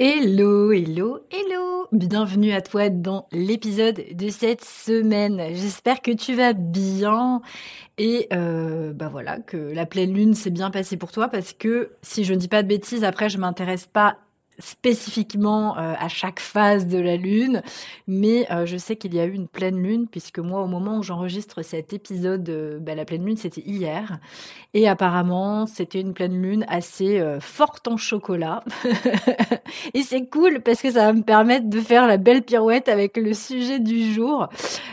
Hello, hello, hello Bienvenue à toi dans l'épisode de cette semaine. J'espère que tu vas bien et euh, bah voilà que la pleine lune s'est bien passée pour toi parce que si je ne dis pas de bêtises, après je m'intéresse pas spécifiquement euh, à chaque phase de la lune, mais euh, je sais qu'il y a eu une pleine lune, puisque moi, au moment où j'enregistre cet épisode, euh, bah, la pleine lune, c'était hier, et apparemment, c'était une pleine lune assez forte en chocolat, et c'est cool parce que ça va me permettre de faire la belle pirouette avec le sujet du jour.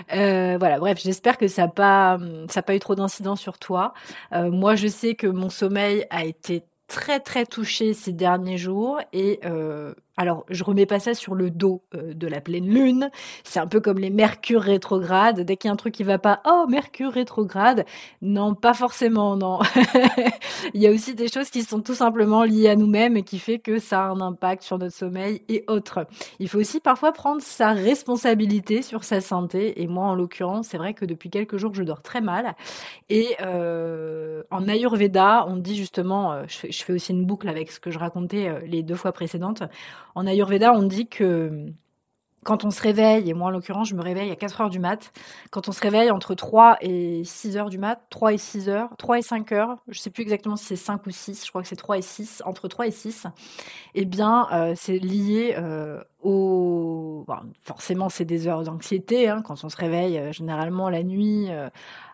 voilà, bref, j'espère que ça n'a pas, ça pas eu trop d'incidents sur toi. moi, je sais que mon sommeil a été très très touchée ces derniers jours et euh, alors, je remets pas ça sur le dos euh, de la pleine lune. C'est un peu comme les mercures rétrogrades. Dès qu'il y a un truc qui va pas, oh, mercure rétrograde. Non, pas forcément, non. Il y a aussi des choses qui sont tout simplement liées à nous-mêmes et qui fait que ça a un impact sur notre sommeil et autres. Il faut aussi parfois prendre sa responsabilité sur sa santé. Et moi, en l'occurrence, c'est vrai que depuis quelques jours, je dors très mal. Et euh, en Ayurveda, on dit justement, euh, je fais, aussi une boucle avec ce que je racontais les deux fois précédentes. En Ayurveda, on dit que quand on se réveille, et moi en l'occurrence, je me réveille à 4 heures du mat, quand on se réveille entre 3 et 6 heures du mat, 3 et 6 heures, 3 et 5 heures, je sais plus exactement si c'est 5 ou 6, je crois que c'est 3 et 6, entre 3 et 6, eh bien, euh, c'est lié euh, forcément, c'est des heures d'anxiété, hein, quand on se réveille, euh, généralement la nuit,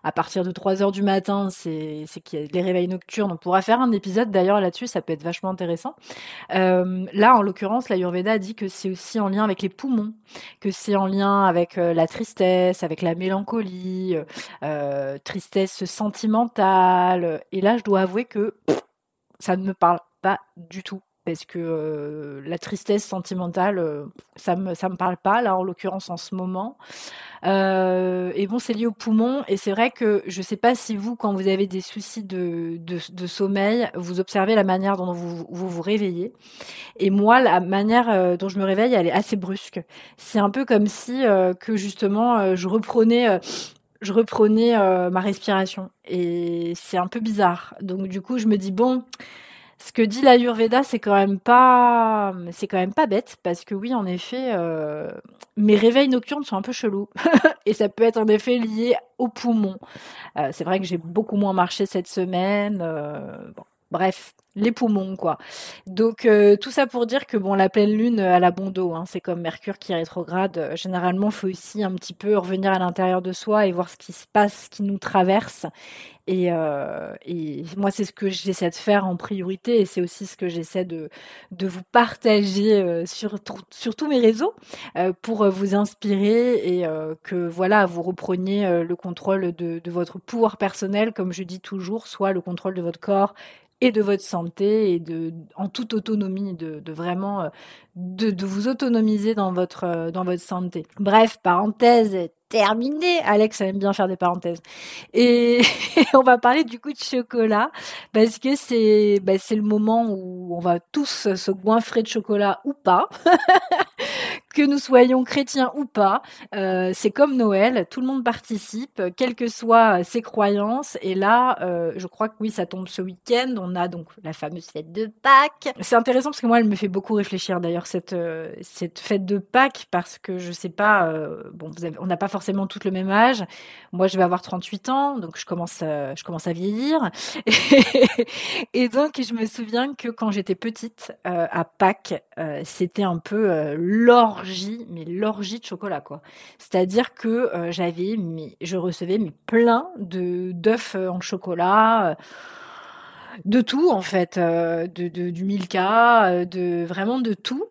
à partir de 3 heures du matin, c'est qu'il y a les réveils nocturnes. On pourra faire un épisode d'ailleurs là-dessus, ça peut être vachement intéressant. Euh, là, en l'occurrence, la l'Ayurveda dit que c'est aussi en lien avec les poumons, que c'est en lien avec euh, la tristesse, avec la mélancolie, euh, tristesse sentimentale. Et là, je dois avouer que ça ne me parle pas du tout parce que euh, la tristesse sentimentale, euh, ça me ça me parle pas là en l'occurrence en ce moment. Euh, et bon, c'est lié au poumon et c'est vrai que je sais pas si vous, quand vous avez des soucis de, de, sommeil, vous observez la manière dont vous, vous vous réveillez. Et moi, la manière dont je me réveille, elle est assez brusque. C'est un peu comme si que justement je reprenais je reprenais ma respiration et c'est un peu bizarre. Donc du coup, je me dis bon ce que dit l'Ayurveda, c'est quand même pas, c'est quand même pas bête parce que oui, en effet, euh, mes réveils nocturnes sont un peu chelous et ça peut être en effet lié au poumon. Euh, c'est vrai que j'ai beaucoup moins marché cette semaine. Euh, bref, les poumons quoi. Donc tout ça pour dire que bon la pleine lune à la bon dos, hein, c'est comme Mercure qui rétrograde. généralement, faut aussi un petit peu revenir à l'intérieur de soi et voir ce qui se passe, ce qui nous traverse et, euh, et moi, c'est ce que j'essaie de faire en priorité et c'est aussi ce que j'essaie de, vous partager euh, sur, tous mes réseaux euh, pour vous inspirer et que voilà, vous repreniez le contrôle de, votre pouvoir personnel, comme je dis toujours, soit le contrôle de votre corps et de votre santé et en toute autonomie de, vraiment de, vous autonomiser dans votre santé. Bref, parenthèse terminé. Alex aime bien faire des parenthèses. Et on va parler du coup de chocolat parce que c'est bah, c'est le moment où on va tous se goinfrer de chocolat ou pas. que nous soyons chrétiens ou pas, euh, c'est comme Noël, tout le monde participe, quelles que soient ses croyances. Et là, euh, je crois que oui, ça tombe ce week-end. On a donc la fameuse fête de Pâques. C'est intéressant parce que moi, elle me fait beaucoup réfléchir d'ailleurs cette euh, cette fête de Pâques parce que je sais pas, bon, on n'a pas forcément forcément toutes le même âge. Moi, je vais avoir 38 ans, donc je commence, à, je commence à vieillir. Et, donc, je me souviens que quand j'étais petite, euh, à Pâques, euh, c'était un peu euh, l'orgie, mais l'orgie de chocolat, quoi. C'est-à-dire que j'avais, je recevais mais plein de d'œufs en chocolat de tout en fait, de, de, du Milka, de vraiment de tout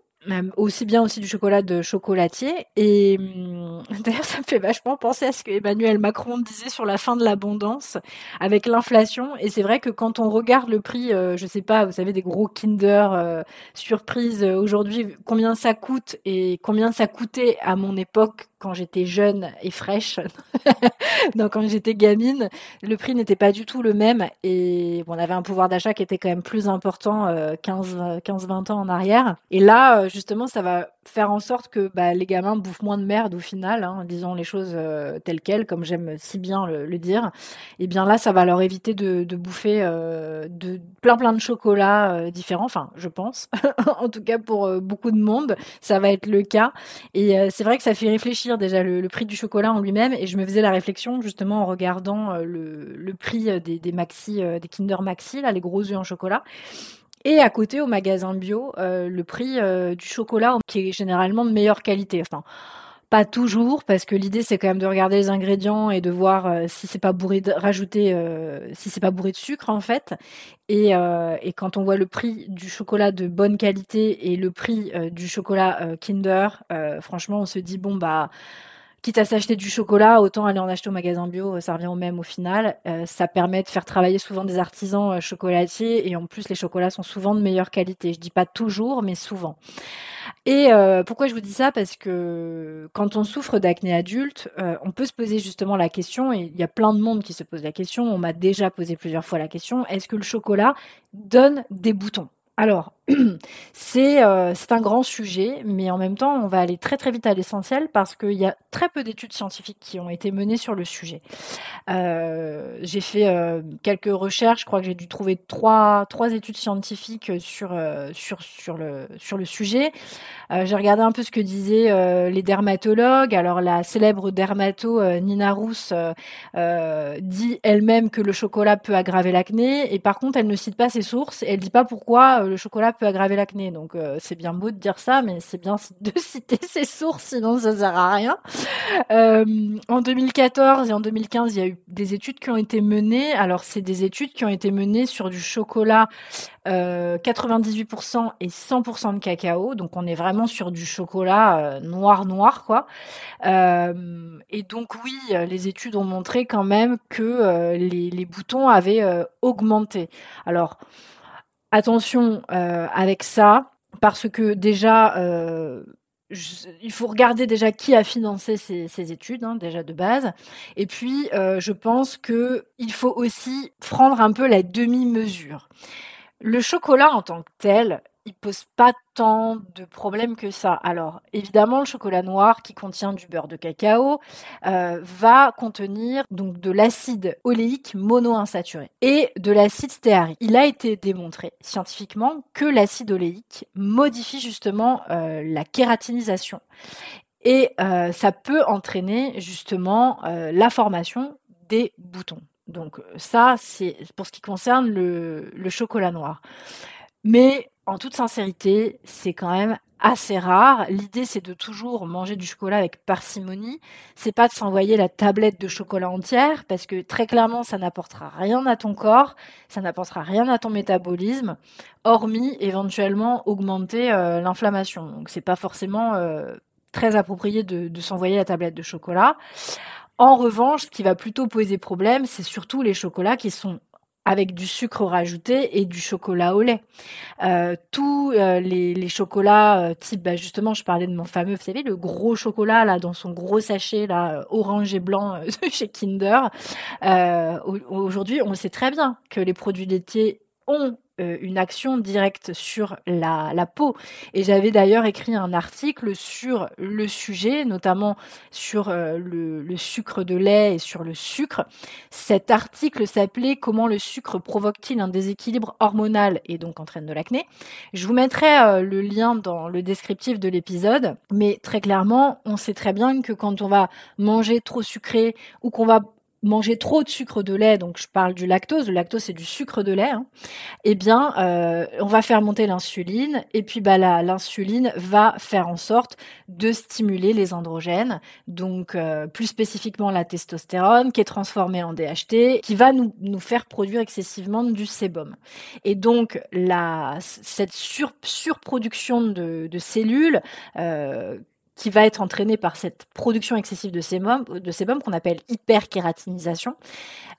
aussi bien aussi du chocolat de chocolatier et, d'ailleurs, ça me fait vachement penser à ce que Emmanuel Macron disait sur la fin de l'abondance avec l'inflation. Et c'est vrai que quand on regarde le prix, euh, je sais pas, vous savez, des gros Kinder euh, surprise aujourd'hui, combien ça coûte et combien ça coûtait à mon époque quand j'étais jeune et fraîche, donc quand j'étais gamine, le prix n'était pas du tout le même et on avait un pouvoir d'achat qui était quand même plus important 15, 15, 20 ans en arrière. Et là, justement, ça va faire en sorte que bah, les gamins bouffent moins de merde au final, hein, disons les choses euh, telles quelles, comme j'aime si bien le, dire. Et bien là, ça va leur éviter de, bouffer euh, de plein plein de chocolats euh, différents. Enfin, je pense. en tout cas, pour beaucoup de monde, ça va être le cas. Et c'est vrai que ça fait réfléchir déjà le, prix du chocolat en lui-même. Et je me faisais la réflexion justement en regardant le, le prix des, des maxi, des Kinder Maxi, là, les gros œufs en chocolat. Et à côté, au magasin bio, euh, le prix euh, du chocolat qui est généralement de meilleure qualité. Pas toujours, parce que l'idée c'est quand même de regarder les ingrédients et de voir euh, si c'est pas bourré de rajouter, si c'est pas bourré de sucre en fait. Et, quand on voit le prix du chocolat de bonne qualité et le prix du chocolat Kinder, franchement, on se dit bon bah quitte à s'acheter du chocolat, autant aller en acheter au magasin bio, euh, ça revient au même au final. Euh, ça permet de faire travailler souvent des artisans euh, chocolatiers et en plus les chocolats sont souvent de meilleure qualité. Je dis pas toujours, mais souvent. Et pourquoi je vous dis ça? Parce que quand on souffre d'acné adulte, on peut se poser justement la question, et il y a plein de monde qui se pose la question, on m'a déjà posé plusieurs fois la question, est-ce que le chocolat donne des boutons? Alors, euh, c'est un grand sujet, mais en même temps, on va aller très très vite à l'essentiel parce qu'il y a très peu d'études scientifiques qui ont été menées sur le sujet. Euh, j'ai fait euh, quelques recherches, je crois que j'ai dû trouver trois, trois études scientifiques sur, sur, sur, le, sur le sujet. j'ai regardé un peu ce que disaient les dermatologues. Alors, la célèbre dermato Nina Rousse dit elle-même que le chocolat peut aggraver l'acné, et par contre, elle ne cite pas ses sources, et elle dit pas pourquoi le chocolat peut aggraver l'acné. Donc euh, c'est bien beau de dire ça, mais c'est bien de citer ses sources, sinon ça sert à rien. Euh, en 2014 et en 2015, il y a eu des études qui ont été menées. Alors c'est des études qui ont été menées sur du chocolat 98% euh, et 100% de cacao. Donc on est vraiment sur du chocolat noir noir quoi. et donc oui, les études ont montré quand même que les, les, boutons avaient augmenté. Alors attention euh, avec ça, parce que déjà, euh, il faut regarder déjà qui a financé ces, études, hein, déjà de base. Et puis, euh, je pense que il faut aussi prendre un peu la demi-mesure. Le chocolat en tant que tel, il pose pas tant de problèmes que ça. Alors, évidemment, le chocolat noir qui contient du beurre de cacao euh, va contenir donc de l'acide oléique monoinsaturé et de l'acide stéarique. Il a été démontré scientifiquement que l'acide oléique modifie justement euh, la kératinisation et euh, ça peut entraîner justement la formation des boutons. Donc ça, c'est pour ce qui concerne le, le chocolat noir. Mais en toute sincérité, c'est quand même assez rare. L'idée, c'est de toujours manger du chocolat avec parcimonie. C'est pas de s'envoyer la tablette de chocolat entière, parce que très clairement, ça n'apportera rien à ton corps, ça n'apportera rien à ton métabolisme, hormis éventuellement augmenter euh, l'inflammation. Donc, c'est pas forcément euh, très approprié de, de s'envoyer la tablette de chocolat. En revanche, ce qui va plutôt poser problème, c'est surtout les chocolats qui sont avec du sucre rajouté et du chocolat au lait. Euh, tous euh, les, chocolats euh, type, bah, justement, je parlais de mon fameux, vous savez, le gros chocolat là dans son gros sachet là orange et blanc chez Kinder. Aujourd'hui, on sait très bien que les produits laitiers ont euh, une action directe sur la, la peau. Et j'avais d'ailleurs écrit un article sur le sujet, notamment sur euh, le, le, sucre de lait et sur le sucre. Cet article s'appelait Comment le sucre provoque-t-il un déséquilibre hormonal et donc entraîne de l'acné? Je vous mettrai euh, le lien dans le descriptif de l'épisode, mais très clairement, on sait très bien que quand on va manger trop sucré ou qu'on va manger trop de sucre de lait, donc je parle du lactose, le lactose c'est du sucre de lait, hein, eh bien euh, on va faire monter l'insuline et puis bah l'insuline va faire en sorte de stimuler les androgènes, donc euh, plus spécifiquement la testostérone qui est transformée en DHT, qui va nous, nous faire produire excessivement du sébum. Et donc la cette sur, surproduction de, cellules euh, qui va être entraîné par cette production excessive de sébum, de sébum qu'on appelle hyperkératinisation.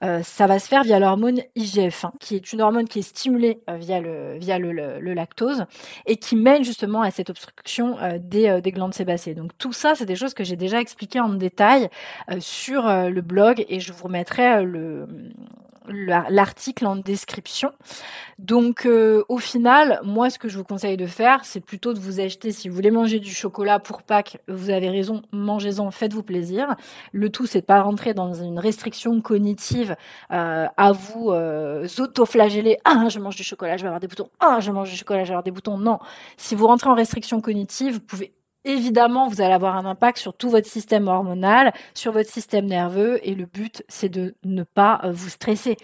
Euh, ça va se faire via l'hormone IGF-1, qui est une hormone qui est stimulée euh, via, le, via le, lactose et qui mène justement à cette obstruction euh, des, des, glandes sébacées. Donc tout ça, c'est des choses que j'ai déjà expliquées en détail sur le blog et je vous remettrai le, l'article en description. Donc euh, au final, moi ce que je vous conseille de faire, c'est plutôt de vous acheter si vous voulez manger du chocolat pour Pâques, vous avez raison, mangez-en, faites-vous plaisir. Le tout c'est de pas rentrer dans une restriction cognitive euh, à vous euh, auto-flageller. Ah, je mange du chocolat, je vais avoir des boutons. Ah, je mange du chocolat, je vais avoir des boutons. Non, si vous rentrez en restriction cognitive, vous pouvez évidemment, vous allez avoir un impact sur tout votre système hormonal, sur votre système nerveux, et le but, c'est de ne pas euh, vous stresser.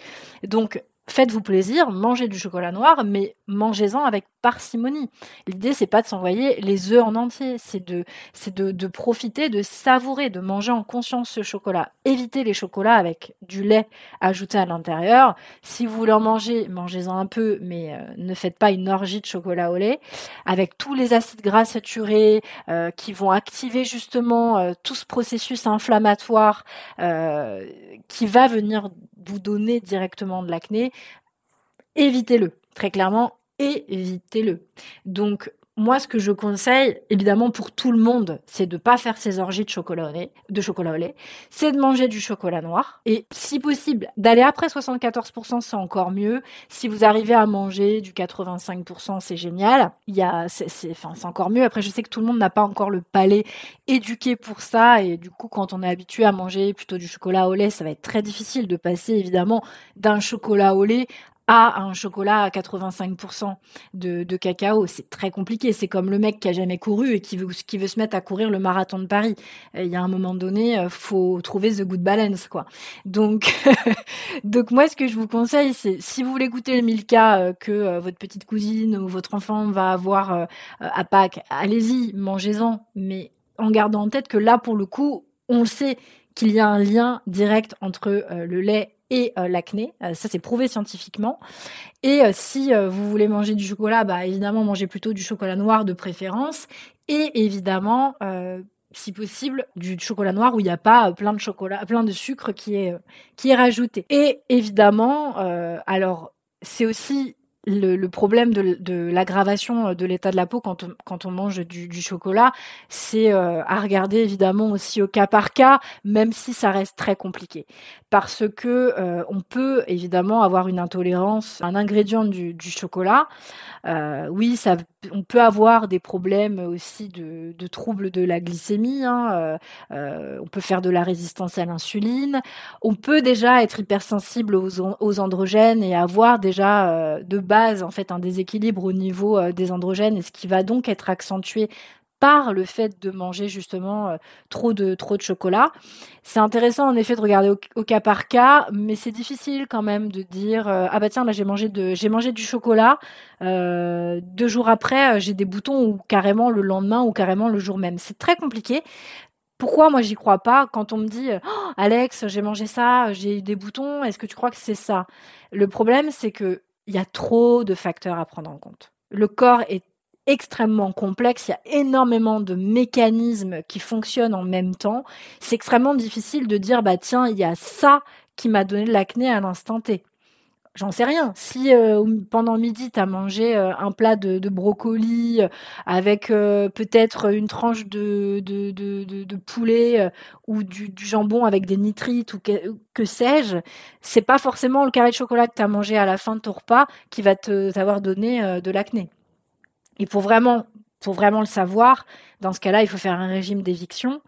Donc, faites-vous plaisir, mangez du chocolat noir, mais mangez-en avec parcimonie. L'idée, c'est pas de s'envoyer les œufs en entier, c'est de, c'est de, de, profiter, de savourer, de manger en conscience ce chocolat. Évitez les chocolats avec du lait ajouté à l'intérieur. Si vous voulez en manger, mangez-en un peu, mais euh, ne faites pas une orgie de chocolat au lait avec tous les acides gras saturés euh, qui vont activer justement euh, tout ce processus inflammatoire qui va venir vous donner directement de l'acné. Évitez-le. Très clairement, évitez-le. Donc, moi, ce que je conseille, évidemment, pour tout le monde, c'est de pas faire ses orgies de chocolat au lait, de chocolat au c'est de manger du chocolat noir. Et si possible, d'aller après 74%, c'est encore mieux. Si vous arrivez à manger du 85%, c'est génial. Il y a, c'est, enfin, c'est encore mieux. Après, je sais que tout le monde n'a pas encore le palais éduqué pour ça. Et du coup, quand on est habitué à manger plutôt du chocolat au lait, ça va être très difficile de passer, évidemment, d'un chocolat au lait à un chocolat à 85% de, cacao, c'est très compliqué. C'est comme le mec qui a jamais couru et qui veut, qui veut se mettre à courir le marathon de Paris. Il y a un moment donné, euh, faut trouver the good balance, quoi. Donc, donc moi, ce que je vous conseille, c'est si vous voulez goûter le Milka euh, que euh, votre petite cousine ou votre enfant va avoir à Pâques, allez-y, mangez-en, mais en gardant en tête que là, pour le coup, on le sait qu'il y a un lien direct entre le lait et euh, l'acné. Euh, ça, c'est prouvé scientifiquement. Et euh, si vous voulez manger du chocolat, bah, évidemment, mangez plutôt du chocolat noir de préférence. Et évidemment, si possible, du chocolat noir où il n'y a pas plein de chocolat, plein de sucre qui est, qui est rajouté. Et évidemment, alors, c'est aussi le, problème de, l'aggravation de l'état de la peau quand on, mange du, chocolat, c'est à regarder évidemment aussi au cas par cas, même si ça reste très compliqué parce que euh, on peut évidemment avoir une intolérance à un ingrédient du, chocolat. Euh, oui, on peut avoir des problèmes aussi de, troubles de la glycémie. Hein, euh, euh on peut faire de la résistance à l'insuline. On peut déjà être hypersensible aux, androgènes et avoir déjà euh, de base en fait un déséquilibre au niveau euh, des androgènes, et ce qui va donc être accentué par le fait de manger justement euh, trop de trop de chocolat. C'est intéressant en effet de regarder au, cas par cas, mais c'est difficile quand même de dire euh, ah bah tiens là j'ai mangé de j'ai mangé du chocolat deux jours après j'ai des boutons ou carrément le lendemain ou carrément le jour même. C'est très compliqué. Pourquoi moi j'y crois pas quand on me dit oh, Alex j'ai mangé ça j'ai eu des boutons est-ce que tu crois que c'est ça? Le problème c'est que il y a trop de facteurs à prendre en compte. Le corps est extrêmement complexe, il y a énormément de mécanismes qui fonctionnent en même temps. C'est extrêmement difficile de dire bah tiens, il y a ça qui m'a donné de l'acné à l'instant T. J'en sais rien. Si euh, pendant midi, tu as mangé euh, un plat de, brocoli euh, avec peut-être une tranche de, poulet ou du, jambon avec des nitrites ou que, sais-je, c'est pas forcément le carré de chocolat que tu as mangé à la fin de ton repas qui va t'avoir donné de l'acné. Et pour vraiment, pour vraiment le savoir, dans ce cas-là, il faut faire un régime d'éviction.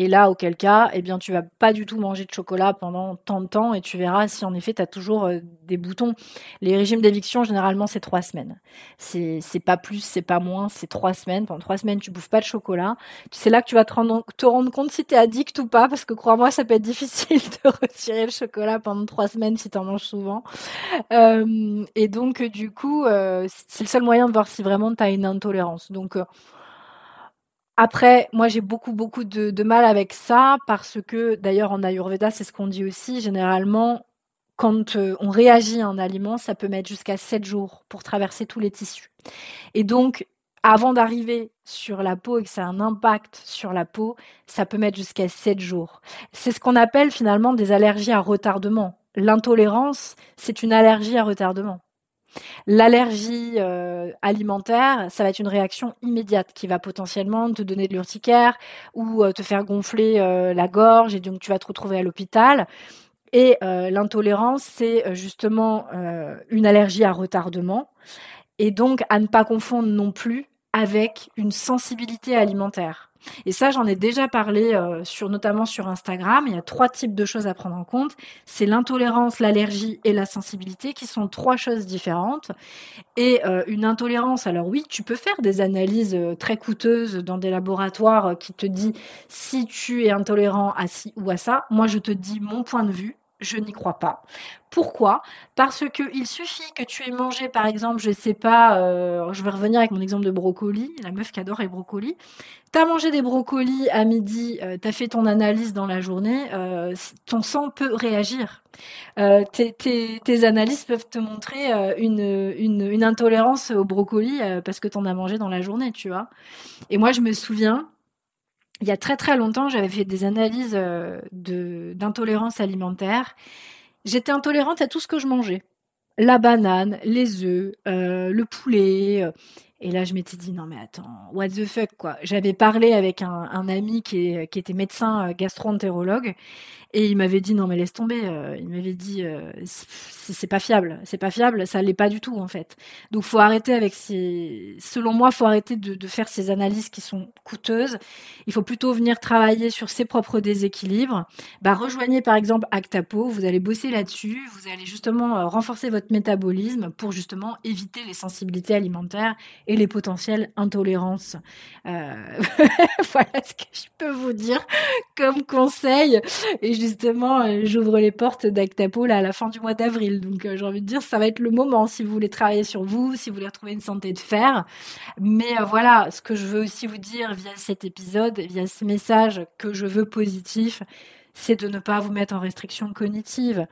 Et là, auquel cas, eh bien, tu vas pas du tout manger de chocolat pendant tant de temps et tu verras si en effet tu as toujours euh, des boutons. Les régimes d'éviction, généralement, c'est trois semaines. C'est, pas plus, c'est pas moins, c'est trois semaines. Pendant trois semaines, tu bouffes pas de chocolat. C'est là que tu vas te rendre, te rendre compte si tu es addict ou pas, parce que crois-moi, ça peut être difficile de retirer le chocolat pendant trois semaines si tu en manges souvent. Euh, et donc, du coup, euh, c'est le seul moyen de voir si vraiment tu as une intolérance. Donc, euh, après, moi j'ai beaucoup beaucoup de, mal avec ça parce que d'ailleurs en Ayurveda c'est ce qu'on dit aussi généralement quand euh, on réagit à un aliment ça peut mettre jusqu'à 7 jours pour traverser tous les tissus. Et donc avant d'arriver sur la peau et que ça a un impact sur la peau, ça peut mettre jusqu'à 7 jours. C'est ce qu'on appelle finalement des allergies à retardement. L'intolérance, c'est une allergie à retardement. L'allergie euh, alimentaire, ça va être une réaction immédiate qui va potentiellement te donner de l'urticaire ou euh, te faire gonfler euh, la gorge et donc tu vas te retrouver à l'hôpital. Et l'intolérance, c'est justement une allergie à retardement et donc à ne pas confondre non plus avec une sensibilité alimentaire. Et ça, j'en ai déjà parlé euh, sur, notamment sur Instagram. Il y a trois types de choses à prendre en compte. C'est l'intolérance, l'allergie et la sensibilité, qui sont trois choses différentes. Et euh, une intolérance, alors oui, tu peux faire des analyses euh, très coûteuses dans des laboratoires qui te disent si tu es intolérant à ci ou à ça. Moi, je te dis mon point de vue je n'y crois pas. Pourquoi? Parce que il suffit que tu aies mangé, par exemple, je sais pas, euh, je vais revenir avec mon exemple de brocoli, la meuf qui adore les brocolis. Tu as mangé des brocolis à midi, euh, tu as fait ton analyse dans la journée, euh, ton sang peut réagir. Tes, tes, analyses peuvent te montrer une, une, une, intolérance au brocoli parce que tu en as mangé dans la journée, tu vois. Et moi, je me souviens, il y a très très longtemps, j'avais fait des analyses euh, d'intolérance alimentaire. J'étais intolérante à tout ce que je mangeais. La banane, les œufs, euh, le poulet. Euh. Et là, je m'étais dit, non mais attends, what the fuck, quoi. J'avais parlé avec un, ami qui, qui était médecin gastro-entérologue et il m'avait dit non mais laisse tomber. Euh, il m'avait dit euh, c'est pas fiable, c'est pas fiable, ça l'est pas du tout en fait. Donc faut arrêter avec ces. Selon moi, faut arrêter de, faire ces analyses qui sont coûteuses. Il faut plutôt venir travailler sur ses propres déséquilibres. Bah rejoignez par exemple Actapo, vous allez bosser là-dessus, vous allez justement euh, renforcer votre métabolisme pour justement éviter les sensibilités alimentaires et les potentielles intolérances. Voilà ce que je peux vous dire comme conseil. Justement, euh, j'ouvre les portes d'Actapo à la fin du mois d'avril. Donc euh, j'ai envie de dire, ça va être le moment si vous voulez travailler sur vous, si vous voulez retrouver une santé de fer. Mais euh, voilà, ce que je veux aussi vous dire via cet épisode, via ce message que je veux positif, c'est de ne pas vous mettre en restriction cognitive.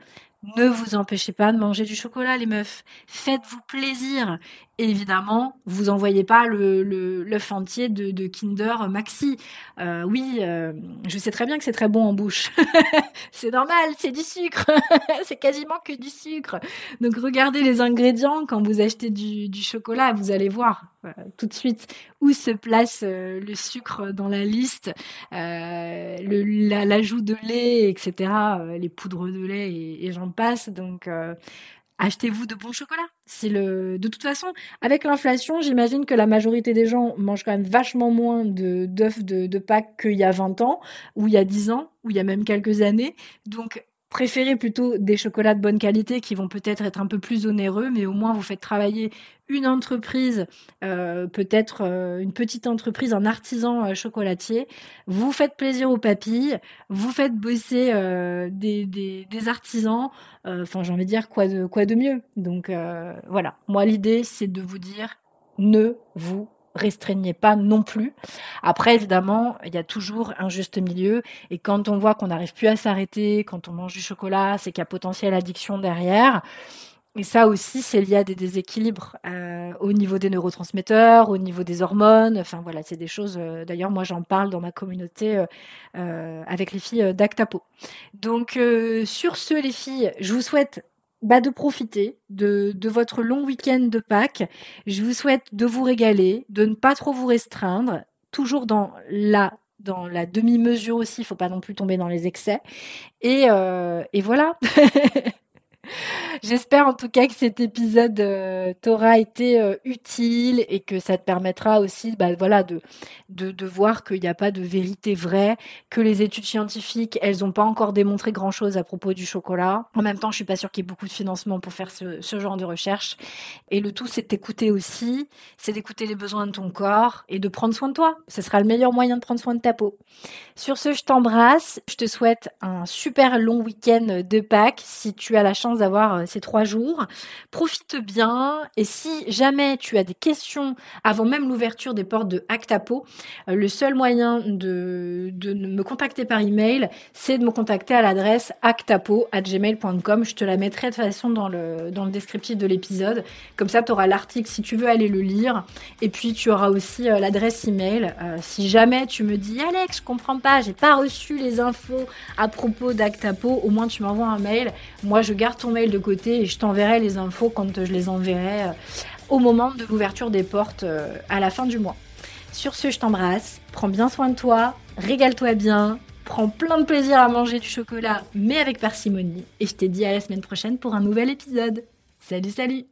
Ne vous empêchez pas de manger du chocolat, les meufs. Faites-vous plaisir évidemment, vous envoyez pas le l'œuf entier de, de, Kinder Maxi. Euh, oui, euh, je sais très bien que c'est très bon en bouche. c'est normal, c'est du sucre. c'est quasiment que du sucre. Donc regardez les ingrédients quand vous achetez du, chocolat, vous allez voir euh, tout de suite où se place le sucre dans la liste, l'ajout de lait, etc., les poudres de lait et, et j'en passe. Donc achetez-vous de bons chocolats. C'est le, de toute façon, avec l'inflation, j'imagine que la majorité des gens mangent quand même vachement moins de d'œufs de, de Pâques qu'il y a 20 ans, ou il y a 10 ans, ou il y a même quelques années. Donc, préférez plutôt des chocolats de bonne qualité qui vont peut-être être un peu plus onéreux, mais au moins vous faites travailler une entreprise, euh, peut-être euh, une petite entreprise, un artisan euh, chocolatier. Vous faites plaisir aux papilles, vous faites bosser des, des, des, artisans. Enfin, j'ai envie de dire quoi de quoi de mieux? Donc voilà, moi l'idée c'est de vous dire ne vous restreignez pas non plus. Après, évidemment, il y a toujours un juste milieu. Et quand on voit qu'on n'arrive plus à s'arrêter, quand on mange du chocolat, c'est qu'il y a potentielle addiction derrière. Et ça aussi, c'est lié à des déséquilibres euh, au niveau des neurotransmetteurs, au niveau des hormones. Enfin voilà, c'est des choses. Euh, d'ailleurs, moi, j'en parle dans ma communauté euh, avec les filles d'Actapo. Donc, sur ce, les filles, je vous souhaite bah, de profiter de, votre long week-end de Pâques. Je vous souhaite de vous régaler, de ne pas trop vous restreindre, toujours dans la dans la demi-mesure aussi, il faut pas non plus tomber dans les excès. Et, euh, et voilà. J'espère en tout cas que cet épisode euh, t'aura été euh, utile et que ça te permettra aussi bah, voilà, de, de, de voir qu'il n'y a pas de vérité vraie, que les études scientifiques, elles n'ont pas encore démontré grand-chose à propos du chocolat. En même temps, je suis pas sûre qu'il y ait beaucoup de financement pour faire ce, ce genre de recherche. Et le tout, c'est d'écouter aussi, c'est d'écouter les besoins de ton corps et de prendre soin de toi. Ce sera le meilleur moyen de prendre soin de ta peau. Sur ce, je t'embrasse. Je te souhaite un super long week-end de Pâques. Si tu as la chance d'avoir ces trois jours. Profite bien et si jamais tu as des questions avant même l'ouverture des portes de Actapo, le seul moyen de, me contacter par email, c'est de me contacter à l'adresse actapo@gmail.com. Je te la mettrai de toute façon dans le dans le descriptif de l'épisode. Comme ça, tu auras l'article si tu veux aller le lire. Et puis tu auras aussi l'adresse email. si jamais tu me dis Alex, je comprends pas, j'ai pas reçu les infos à propos d'Actapo, au moins tu m'envoies un mail. Moi, je garde ton mail de côté et je t'enverrai les infos quand je les enverrai euh, au moment de l'ouverture des portes euh, à la fin du mois. Sur ce, je t'embrasse, prends bien soin de toi, régale-toi bien, prends plein de plaisir à manger du chocolat, mais avec parcimonie. Et je te dis à la semaine prochaine pour un nouvel épisode. Salut, salut